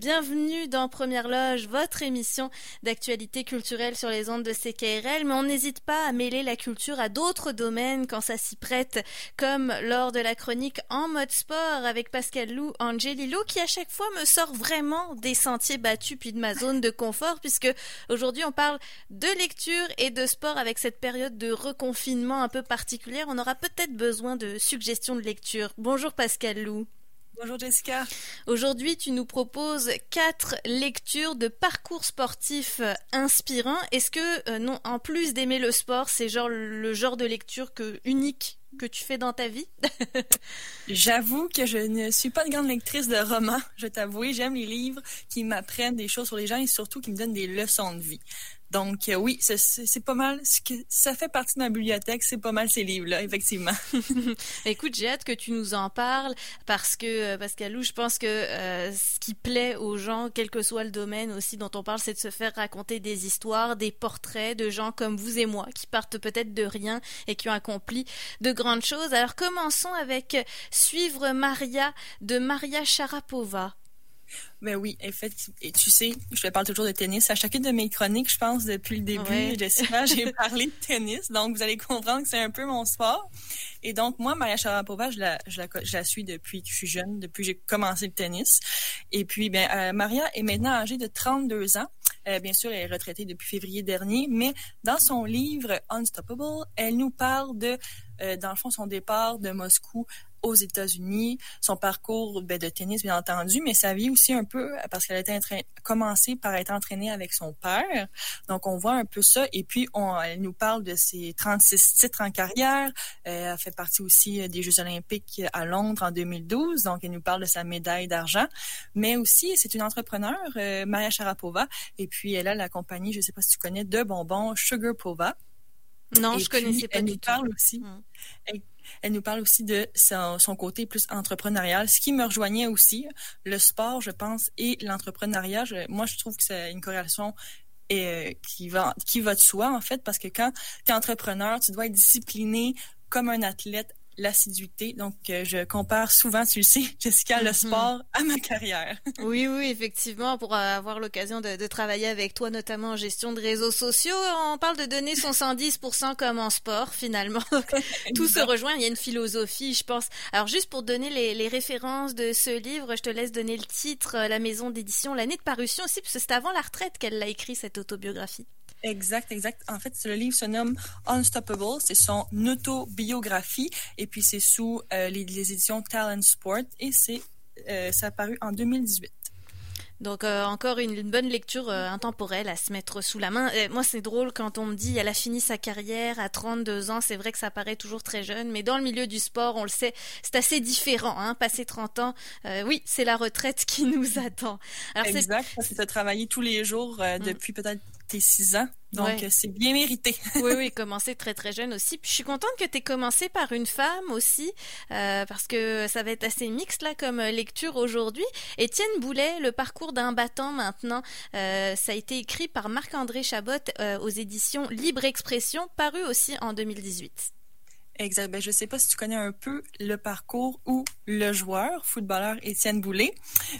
Bienvenue dans Première Loge, votre émission d'actualité culturelle sur les ondes de CKRL, mais on n'hésite pas à mêler la culture à d'autres domaines quand ça s'y prête, comme lors de la chronique En mode sport avec Pascal Lou Angelillo, qui à chaque fois me sort vraiment des sentiers battus puis de ma zone de confort, puisque aujourd'hui on parle de lecture et de sport avec cette période de reconfinement un peu particulière. On aura peut-être besoin de suggestions de lecture. Bonjour Pascal Lou. Bonjour Jessica. Aujourd'hui, tu nous proposes quatre lectures de parcours sportifs inspirants. Est-ce que, euh, non, en plus d'aimer le sport, c'est genre le genre de lecture que unique que tu fais dans ta vie J'avoue que je ne suis pas une grande lectrice de romans, je t'avoue. J'aime les livres qui m'apprennent des choses sur les gens et surtout qui me donnent des leçons de vie. Donc euh, oui, c'est pas mal. Ça fait partie de ma bibliothèque, c'est pas mal ces livres-là, effectivement. Écoute, j'ai hâte que tu nous en parles parce que euh, Pascalou, je pense que euh, ce qui plaît aux gens, quel que soit le domaine aussi dont on parle, c'est de se faire raconter des histoires, des portraits de gens comme vous et moi qui partent peut-être de rien et qui ont accompli de grandes choses. Alors commençons avec Suivre Maria de Maria Sharapova. Ben oui, effectivement. Et tu sais, je te parle toujours de tennis. À chacune de mes chroniques, je pense, depuis le début, Jessica, j'ai parlé de tennis. Donc, vous allez comprendre que c'est un peu mon sport. Et donc, moi, Maria Sharapova, je la, je la, je la suis depuis que je suis jeune, depuis que j'ai commencé le tennis. Et puis, ben, euh, Maria est maintenant âgée de 32 ans. Euh, bien sûr, elle est retraitée depuis février dernier, mais dans son livre Unstoppable, elle nous parle de, euh, dans le fond, son départ de Moscou aux États-Unis, son parcours ben, de tennis, bien entendu, mais sa vie aussi un peu, parce qu'elle a commencé par être entraînée avec son père. Donc, on voit un peu ça. Et puis, on, elle nous parle de ses 36 titres en carrière. Euh, elle fait partie aussi des Jeux olympiques à Londres en 2012. Donc, elle nous parle de sa médaille d'argent. Mais aussi, c'est une entrepreneur, euh, Maria Sharapova. Et puis, elle a la compagnie, je ne sais pas si tu connais, de bonbons Sugar Pova. Non, je connaissais pas elle nous parle aussi. Mm. Elle nous parle aussi de son, côté plus entrepreneurial, ce qui me rejoignait aussi. Le sport, je pense, et l'entrepreneuriat. Moi, je trouve que c'est une corrélation euh, qui va qui va de soi en fait parce que quand tu es entrepreneur, tu dois être discipliné comme un athlète l'assiduité. Donc, euh, je compare souvent, tu le sais, Jessica, le mhm. sport à ma carrière. oui, oui, effectivement, pour avoir l'occasion de, travailler avec toi, notamment en gestion de réseaux sociaux, on parle de donner son 110% comme en sport, finalement. Tout se rejoint, il y a une philosophie, je pense. Alors, juste pour donner les, les, références de ce livre, je te laisse donner le titre, euh, la maison d'édition, l'année de parution aussi, parce que c'est avant la retraite qu'elle l'a écrit, cette autobiographie. Exact, exact. En fait, le livre se nomme Unstoppable. C'est son autobiographie. Et puis, c'est sous euh, les, éditions Talent Sport. Et c'est, euh, ça a paru en 2018. Donc euh, encore une, bonne lecture intemporelle à se mettre sous la main. moi c'est drôle quand on me dit elle a fini sa carrière à 32 ans, c'est vrai que ça paraît toujours très jeune, mais dans le milieu du sport, on le sait, c'est assez différent. Hein, passer 30 ans, oui, c'est la retraite qui nous attend. Alors, exact, c'est de travailler tous les jours mm. depuis peut-être tes six ans. Donc, c'est bien mérité. oui, oui, commencer très, très jeune aussi. Puis, je suis contente que tu aies commencé par une femme aussi, euh, parce que ça va être assez mixte, là, comme lecture aujourd'hui. Étienne Boulet, Le parcours d'un battant maintenant, euh, ça a été écrit par Marc-André Chabot euh, aux éditions Libre Expression, paru aussi en 2018. Exact. Ben, je sais pas si tu connais un peu le parcours ou le joueur, footballeur Étienne Boulay.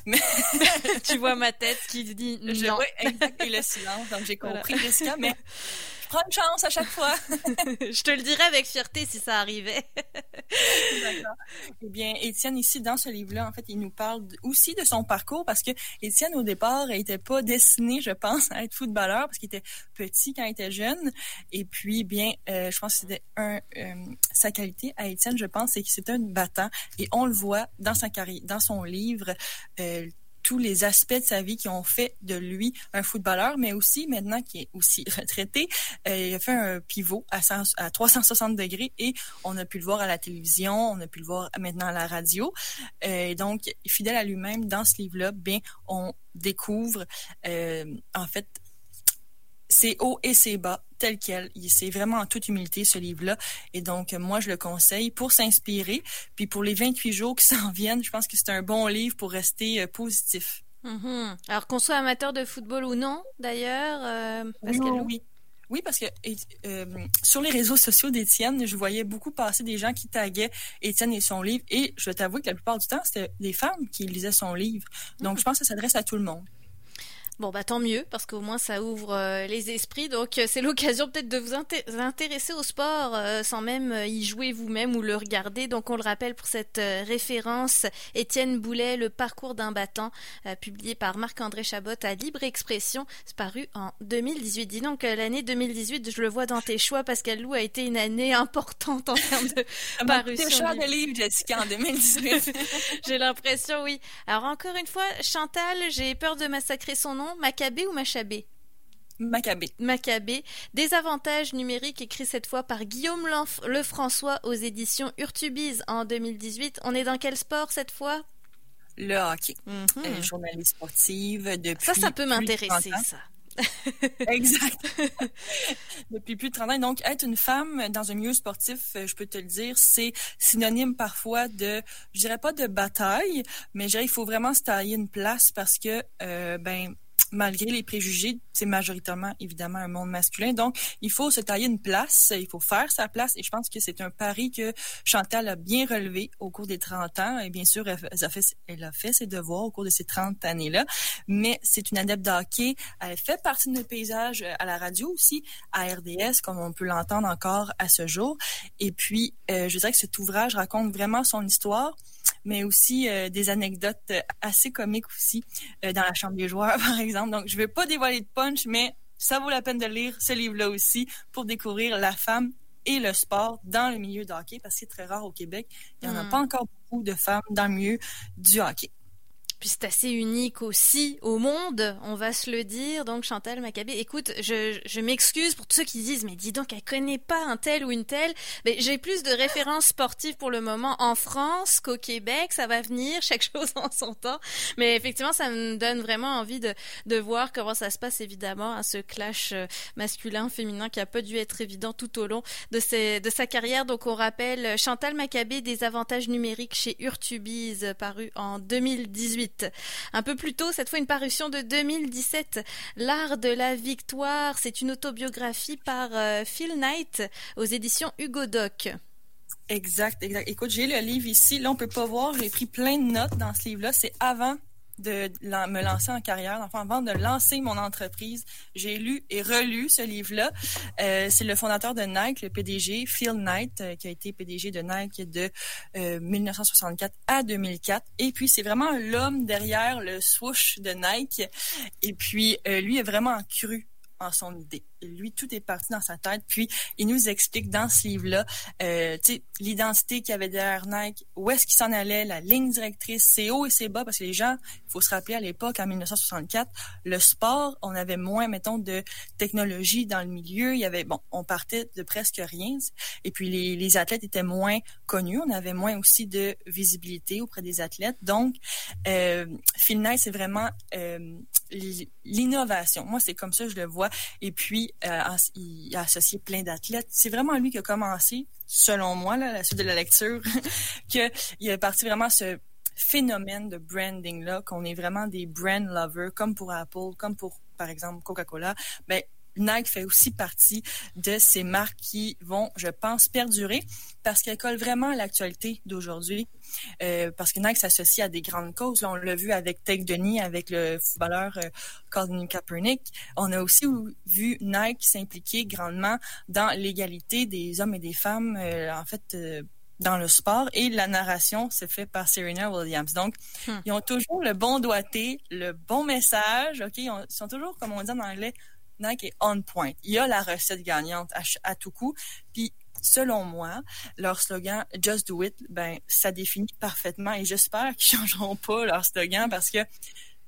Mais tu vois ma tête qui dit non. Je, oui, exact. Et le silence. Donc, j'ai compris, Jessica, mais prends une chance à chaque fois. je te le dirais avec fierté si ça arrivait. D'accord. Eh bien, Étienne, ici, dans ce livre-là, en fait, il nous parle aussi de son parcours parce que Étienne, au départ, n'était pas destiné, je pense, à être footballeur parce qu'il était petit quand il était jeune. Et puis, bien, euh, je pense que c'était un, euh, sa qualité à Étienne, je pense, c'est que c'était un battant. Et on le voit dans sa carrière, dans son livre, euh, tous les aspects de sa vie qui ont fait de lui un footballeur, mais aussi maintenant qui est aussi retraité, euh, il a fait un pivot à, à 360 degrés et on a pu le voir à la télévision, on a pu le voir maintenant à la radio. Euh, donc, fidèle à lui-même, dans ce livre-là, bien, on découvre euh, en fait c'est haut et c'est bas, tel quel. C'est vraiment en toute humilité, ce livre-là. Et donc, moi, je le conseille pour s'inspirer. Puis pour les 28 jours qui s'en viennent, je pense que c'est un bon livre pour rester euh, positif. Mm-hmm. Alors, qu'on soit amateur de football ou non, d'ailleurs, euh, oui, oui. Oui, parce que euh, sur les réseaux sociaux d'Étienne, je voyais beaucoup passer des gens qui taguaient Étienne et son livre. Et je t'avoue que la plupart du temps, c'était des femmes qui lisaient son livre. Donc, mm. je pense que ça s'adresse à tout le monde. Bon, bah tant mieux, parce qu'au moins ça ouvre euh, les esprits. Donc euh, c'est l'occasion peut-être de vous intéresser au sport euh, sans même y jouer vous-même ou le regarder. Donc on le rappelle pour cette référence, Étienne Boulet, Le parcours d'un battant, publié par Marc-André Chabot à Libre Expression, c'est paru en 2018. Dis donc l'année 2018, je le vois dans tes choix, Pascal Lou a été une année importante en termes de parution. choix de livres, Jessica, en 2018. j'ai l'impression, oui. Alors encore une fois, Chantal, j'ai peur de massacrer son nom Macabé ou Machabé? Macabé. Macabé. Des avantages numériques écrit cette fois par Guillaume Lefrançois aux éditions Urtubise en 2018. On est dans quel sport cette fois? Le hockey. Mm journaliste sportive depuis. Ça, ça peut m'intéresser, ça. exact. Depuis plus de 30 ans. Donc, être une femme dans un milieu sportif, euh, je peux te le dire, c'est synonyme parfois de, je dirais pas de bataille, mais je dirais qu'il faut vraiment se tailler une place parce que, euh, ben, malgré les préjugés, c'est majoritairement évidemment un monde masculin. Donc, il faut se tailler une place, il faut faire sa place. Et je pense que c'est un pari que Chantal a bien relevé au cours des 30 ans. Et bien sûr, elle a fait, ses devoirs au cours de ces 30 années-là. Mais c'est une adepte d'hockey. Elle fait partie de notre paysage euh, à la radio aussi, à RDS, comme on peut l'entendre encore à ce jour. Et puis, euh, je dirais que cet ouvrage raconte vraiment son histoire mais aussi euh, des anecdotes assez comiques aussi dans la chambre des joueurs, par exemple. Donc, je ne vais pas dévoiler de punch, mais ça vaut la peine de lire ce livre-là aussi pour découvrir la femme et le sport dans le milieu du hockey, parce que c'est très rare au Québec. Il n'y en a hmm. pas encore beaucoup de femmes dans le milieu du hockey c'est assez unique aussi au monde, on va se le dire. Donc Chantal Maccabé, écoute, je, je m'excuse pour tous ceux qui disent, mais dis donc, elle connaît pas un tel ou une telle. Mais j'ai plus de références sportives pour le moment en France qu'au Québec. Ça va venir, chaque chose en son temps. Mais effectivement, ça me donne vraiment envie de, de voir comment ça se passe, évidemment, à ce clash euh, masculin-féminin qui a pas dû être évident tout au long de, ses, de sa carrière. Donc on rappelle Chantal Maccabé des avantages numériques chez Urtubise, paru en 2018. Un peu plus tôt, cette fois une parution de 2017, L'art de la victoire. C'est une autobiographie par euh, Phil Knight aux éditions Hugo Doc. Exact, exact. Écoute, j'ai le livre ici. Là, on peut pas voir. J'ai pris plein de notes dans ce livre-là. C'est avant de me lancer en carrière. Enfin, avant de lancer mon entreprise, j'ai lu et relu ce livre-là. Euh, c'est le fondateur de Nike, le PDG, Phil Knight, euh, qui a été PDG de Nike de 1964 euh, à 2004. Et puis, c'est vraiment l'homme derrière le swoosh de Nike. Et puis, lui est vraiment cru en son idée lui, tout est parti dans sa tête. Puis, il nous explique dans ce livre-là, euh, l'identité qu'il avait derrière Nike, où est-ce qu'il s'en allait, la ligne directrice, c'est haut et c'est bas, parce que les gens, il faut se rappeler à l'époque, en 1964, le sport, on avait moins, mettons, de technologie dans le milieu. Il y avait, bon, on partait de presque rien. Et puis, les, les athlètes étaient moins connus. On avait moins aussi de visibilité auprès des athlètes. Donc, euh, Phil Knight, c'est vraiment euh, l'innovation. Moi, c'est comme ça que je le vois. Et puis, il a associé plein d'athlètes. C'est vraiment lui qui a commencé, selon moi, là, la suite de la lecture, qu'il est parti vraiment ce phénomène de branding là, qu'on est vraiment des brand lovers, comme pour Apple, comme pour par exemple Coca-Cola. Ben Nike fait aussi partie de ces marques qui vont, je pense, perdurer parce qu'elles collent vraiment à l'actualité d'aujourd'hui. Euh, parce que Nike s'associe à des grandes causes. on l'a vu avec Tech Denis, avec le footballeur euh, Colin Kaepernick. On a aussi vu Nike s'impliquer grandement dans l'égalité des hommes et des femmes, euh, en fait, dans le sport. Et la narration se fait par Serena Williams. Donc, hmm. ils ont toujours le bon doigté, le bon message. OK, ils sont toujours, comme on dit en anglais, Nike est on point. Il y a la recette gagnante à, tout coup. Puis, selon moi, leur slogan Just Do It, ben, ça définit parfaitement et j'espère qu'ils changeront pas leur slogan parce que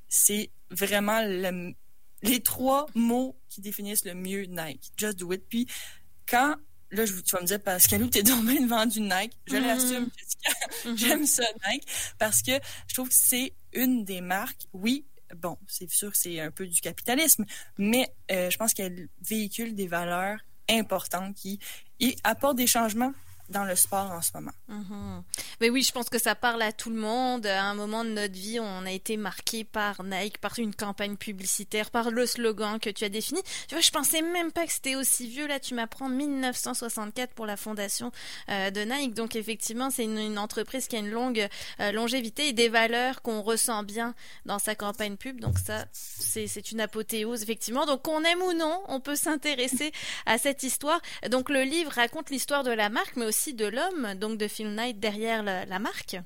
c'est vraiment les trois mots qui définissent le mieux Nike. Just Do It. Puis, quand là, je, tu vas me dire, Pascal, t'es domaine vendu Nike? Je mm-hmm. l'assume, mm-hmm. J'aime ça, Nike, parce que je trouve que c'est une des marques, oui, bon, c'est sûr que c'est un peu du capitalisme, mais euh, je pense qu'elle véhicule des valeurs importantes qui apportent des changements dans le sport en ce moment. Mhm. Mais oui, je pense que ça parle à tout le monde. À un moment de notre vie, on a été marqué par Nike, par une campagne publicitaire, par le slogan que tu as défini. Tu vois, je pensais même pas que c'était aussi vieux. Là, tu m'apprends 1964 pour la fondation euh, de Nike. Donc effectivement, c'est une, entreprise qui a une longue euh, longévité et des valeurs qu'on ressent bien dans sa campagne pub. Donc ça, c'est une apothéose effectivement. Donc qu'on aime ou non, on peut s'intéresser à cette histoire. Donc le livre raconte l'histoire de la marque, mais aussi de l'homme, donc de Phil Knight derrière la, marque.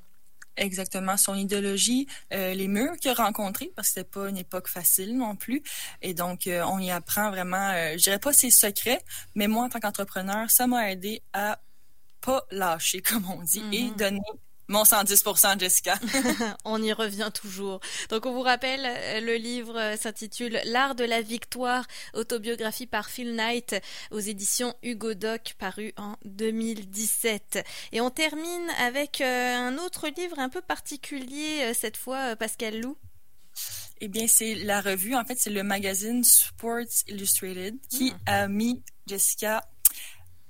Exactement, son idéologie, euh, les murs qu'il a rencontrés, parce que c'était pas une époque facile non plus. Et donc, euh, on y apprend vraiment, euh, je dirais pas ses secrets, mais moi, en tant qu'entrepreneur, ça m'a aidé à pas lâcher, comme on dit, et mm-hmm. donner mon 110%, Jessica. on y revient toujours. Donc on vous rappelle, euh, le livre euh, s'intitule L'art de la victoire, autobiographie par Phil Knight aux éditions Hugo Doc, paru en 2017. Et on termine avec euh, un autre livre un peu particulier cette fois, Pascal Lou. Eh bien, c'est la revue, en fait, c'est le magazine Sports Illustrated qui hmm. a mis Jessica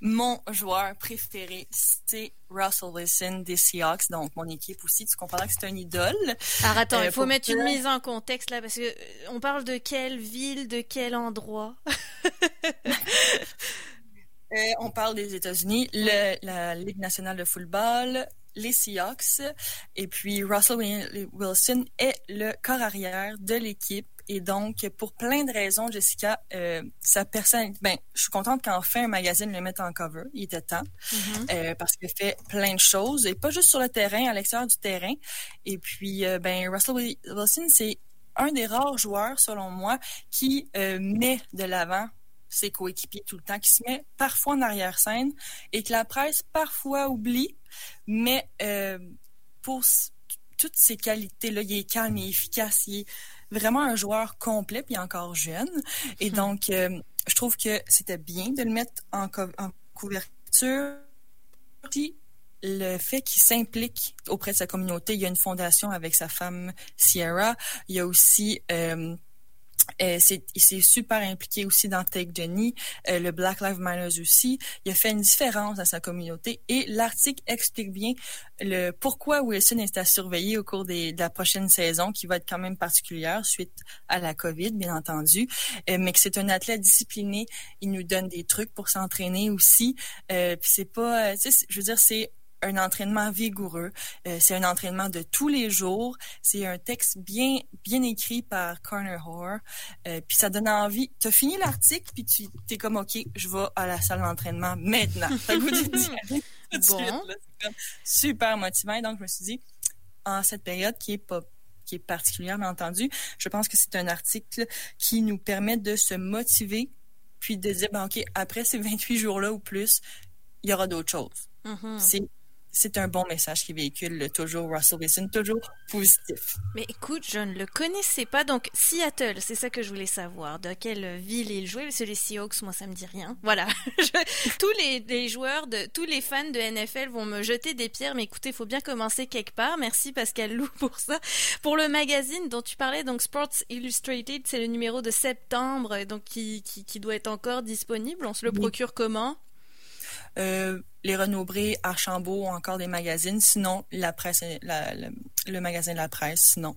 mon joueur préféré, c'est Russell Wilson des Seahawks, donc mon équipe aussi. Tu comprends que c'est un idole. Alors attends, il euh, faut mettre une mise en contexte là, parce que euh, on parle de quelle ville, de quel endroit? Euh, On parle des États-Unis, la Ligue nationale de football, les Seahawks, et puis Russell Wilson est le corps arrière de l'équipe et donc, pour plein de raisons, Jessica, euh, sa personne, ben, je suis contente qu'enfin un magazine le mette en cover. Il était temps mm-hmm. euh, parce qu'il fait plein de choses et pas juste sur le terrain, à l'extérieur du terrain. Et puis, euh, ben, Russell Wilson, c'est un des rares joueurs, selon moi, qui met de l'avant ses coéquipiers tout le temps, qui se met parfois en arrière-scène et que la presse parfois oublie, mais pour toutes ces qualités-là, il est calme, il est efficace, il est vraiment un joueur complet puis encore jeune. Et hmm. donc, euh, je trouve que c'était bien de le mettre en, couverture. Puis, le fait qu'il s'implique auprès de sa communauté, il y a une fondation avec sa femme Sierra. Il y a aussi euh, euh, il s'est super impliqué aussi dans Take Jenny, euh, le Black Lives Matter aussi. Il a fait une différence dans sa communauté et l'article explique bien le pourquoi Wilson est à surveiller au cours des, de la prochaine saison, qui va être quand même particulière suite à la COVID, bien entendu, euh, mais que c'est un athlète discipliné. Il nous donne des trucs pour s'entraîner aussi. puis c'est pas, je veux dire, c'est un entraînement vigoureux. Euh, c'est un entraînement de tous les jours. C'est un texte bien bien écrit par Corner Hoare. Euh, puis ça donne envie. Tu as fini l'article, puis tu es comme, OK, je vais à la salle d'entraînement maintenant. bon. super motivant. donc, je me suis dit, en cette période qui est pas qui est particulière, bien entendu, je pense que c'est un article qui nous permet de se motiver puis de dire, ben, OK, après ces 28 jours-là ou plus, il y aura d'autres choses. Mm-hmm. C'est c'est un bon message qui véhicule toujours Russell Wilson, toujours positif. Mais écoute, je ne le connaissais pas. Donc, Seattle, c'est ça que je voulais savoir. De quelle ville il jouait? C'est les Seahawks, moi, ça me dit rien. Voilà. tous les, joueurs, de, tous les fans de NFL vont me jeter des pierres. Mais écoutez, il faut bien commencer quelque part. Merci Pascal Lou pour ça. Pour le magazine dont tu parlais, donc Sports Illustrated, c'est le numéro de septembre, donc qui, qui, doit être encore disponible. On se le procure comment? Euh, les Renaud-Bré, Archambault, encore des magazines. Sinon, la presse, le magazine de la presse. Sinon,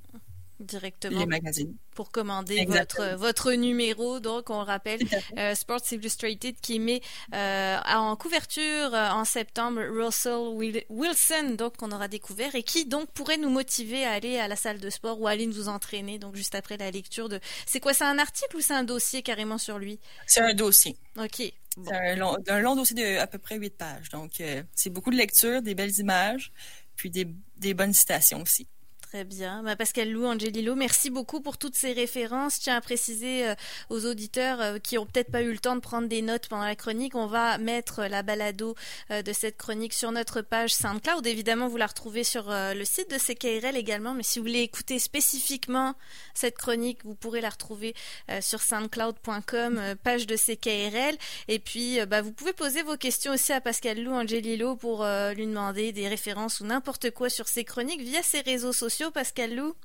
directement les magazines. pour commander votre votre numéro. Donc on rappelle euh, Sports Illustrated qui met euh, en couverture en septembre Russell Wilson donc qu'on aura découvert et qui donc pourrait nous motiver à aller à la salle de sport ou à aller nous entraîner donc juste après la lecture de c'est quoi? C'est un article ou c'est un dossier carrément sur lui? C'est un dossier. Ok c'est un long, long, dossier de à peu près huit pages. Donc, euh, c'est beaucoup de lecture, des belles images, puis des, des bonnes citations aussi. Très bien. Bah, Pascal Lou, Angelilo, merci beaucoup pour toutes ces références. Je tiens à préciser euh, aux auditeurs euh, qui ont peut-être pas eu le temps de prendre des notes pendant la chronique, on va mettre la balado euh, de cette chronique sur notre page SoundCloud. Évidemment, vous la retrouvez sur le site de CKRL également, mais si vous voulez écouter spécifiquement cette chronique, vous pourrez la retrouver sur soundcloud.com, page de CKRL. Et puis, bah, vous pouvez poser vos questions aussi à Pascal Lou, Angelilo, pour lui demander des références ou n'importe quoi sur ces chroniques via ses réseaux sociaux Pascal Lou?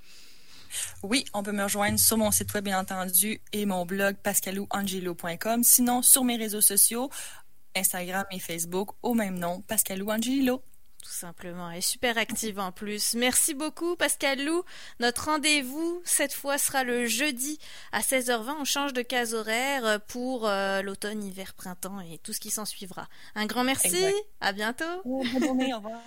Oui, on peut me rejoindre sur mon site web, bien entendu, et mon blog pascalouangelo.com. Sinon, sur mes réseaux sociaux, Instagram et Facebook au même nom, Pascalou Angelilo. Tout simplement, et super active en plus. Merci beaucoup Pascal Lou. Notre rendez-vous cette fois sera le jeudi à 16h20. On change de case horaire pour euh, l'automne, hiver, printemps et tout ce qui s'en suivra. Un grand merci. À bientôt. bonne journée. Au revoir.